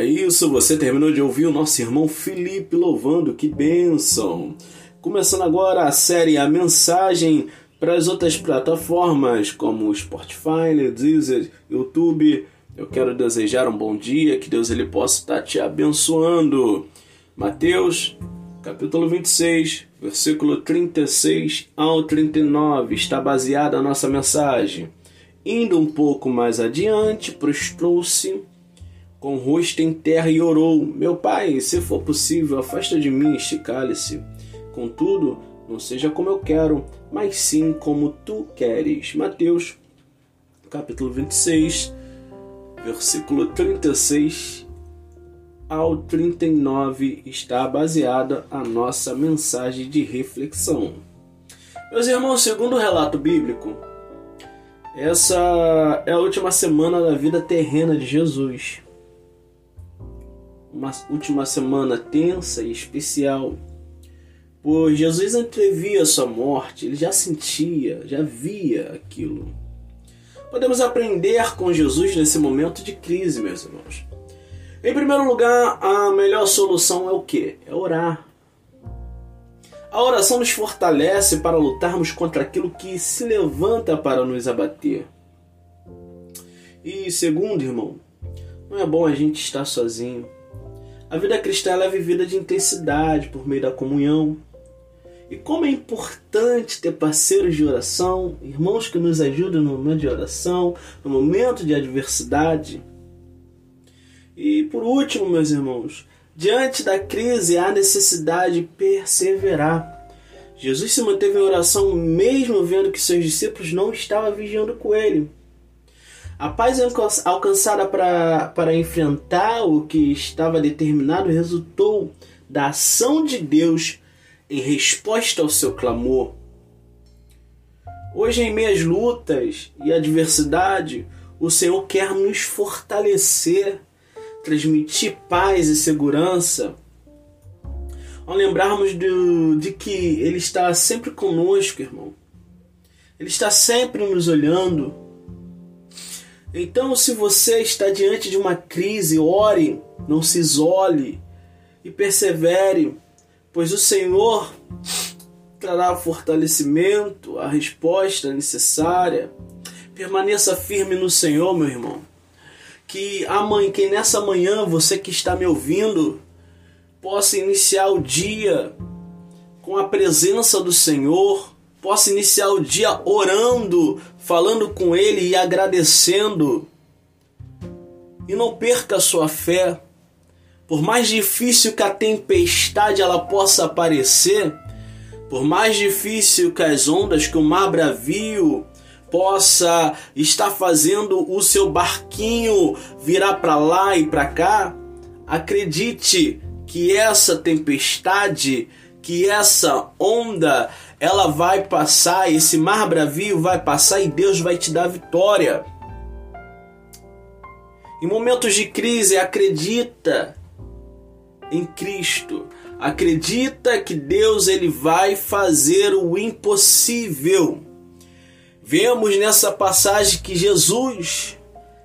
É isso, você terminou de ouvir o nosso irmão Felipe louvando, que bênção! Começando agora a série A Mensagem para as outras plataformas como Spotify, Deezer, YouTube. Eu quero desejar um bom dia, que Deus ele possa estar te abençoando. Mateus, capítulo 26, versículo 36 ao 39, está baseada a nossa mensagem. Indo um pouco mais adiante, prostrou-se com o rosto em terra e orou: Meu pai, se for possível, afasta de mim este cálice. Contudo, não seja como eu quero, mas sim como tu queres. Mateus, capítulo 26, versículo 36 ao 39 está baseada a nossa mensagem de reflexão. Meus irmãos, segundo o relato bíblico, essa é a última semana da vida terrena de Jesus. Uma última semana tensa e especial. Pois Jesus antevia sua morte, ele já sentia, já via aquilo. Podemos aprender com Jesus nesse momento de crise, meus irmãos. Em primeiro lugar, a melhor solução é o que? É orar. A oração nos fortalece para lutarmos contra aquilo que se levanta para nos abater. E segundo, irmão, não é bom a gente estar sozinho. A vida cristã é vivida de intensidade por meio da comunhão. E como é importante ter parceiros de oração, irmãos que nos ajudam no momento de oração, no momento de adversidade. E por último, meus irmãos, Diante da crise, há necessidade de perseverar. Jesus se manteve em oração mesmo vendo que seus discípulos não estavam vigiando com ele. A paz alcançada para, para enfrentar o que estava determinado resultou da ação de Deus em resposta ao seu clamor. Hoje, em meias lutas e adversidade, o Senhor quer nos fortalecer transmitir paz e segurança, ao lembrarmos de, de que Ele está sempre conosco, irmão. Ele está sempre nos olhando. Então, se você está diante de uma crise, ore, não se isole e persevere, pois o Senhor trará o fortalecimento, a resposta necessária. Permaneça firme no Senhor, meu irmão que amanhã, que nessa manhã você que está me ouvindo possa iniciar o dia com a presença do Senhor, possa iniciar o dia orando, falando com Ele e agradecendo. E não perca a sua fé. Por mais difícil que a tempestade ela possa aparecer, por mais difícil que as ondas, que o mar bravio possa estar fazendo o seu barquinho virar para lá e para cá, acredite que essa tempestade, que essa onda, ela vai passar, esse mar bravio vai passar e Deus vai te dar vitória. Em momentos de crise, acredita em Cristo. Acredita que Deus ele vai fazer o impossível. Vemos nessa passagem que Jesus,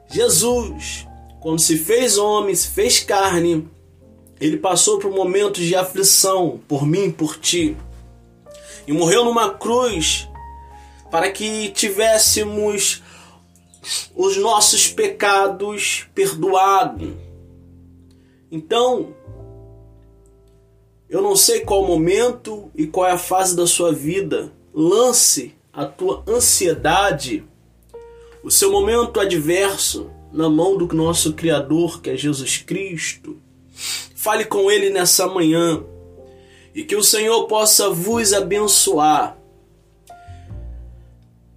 Jesus, quando se fez homem, se fez carne, ele passou por momentos de aflição por mim, por ti, e morreu numa cruz para que tivéssemos os nossos pecados perdoados. Então, eu não sei qual momento e qual é a fase da sua vida. Lance a tua ansiedade, o seu momento adverso na mão do nosso Criador, que é Jesus Cristo. Fale com Ele nessa manhã e que o Senhor possa vos abençoar.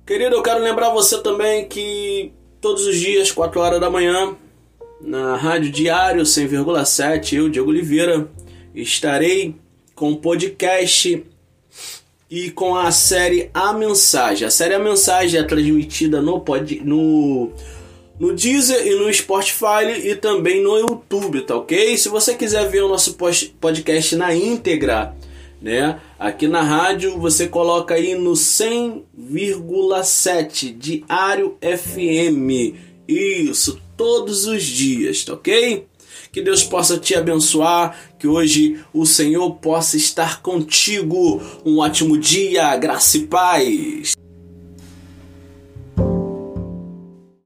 Querido, eu quero lembrar você também que todos os dias, 4 horas da manhã, na Rádio Diário 100,7, eu, Diego Oliveira, estarei com o podcast e com a série A Mensagem. A série A Mensagem é transmitida no, pod, no, no Deezer e no Spotify e também no YouTube, tá ok? Se você quiser ver o nosso podcast na íntegra, né? Aqui na rádio você coloca aí no 100,7 Diário FM. Isso, todos os dias, tá ok? Que Deus possa te abençoar, que hoje o Senhor possa estar contigo. Um ótimo dia, graça e paz.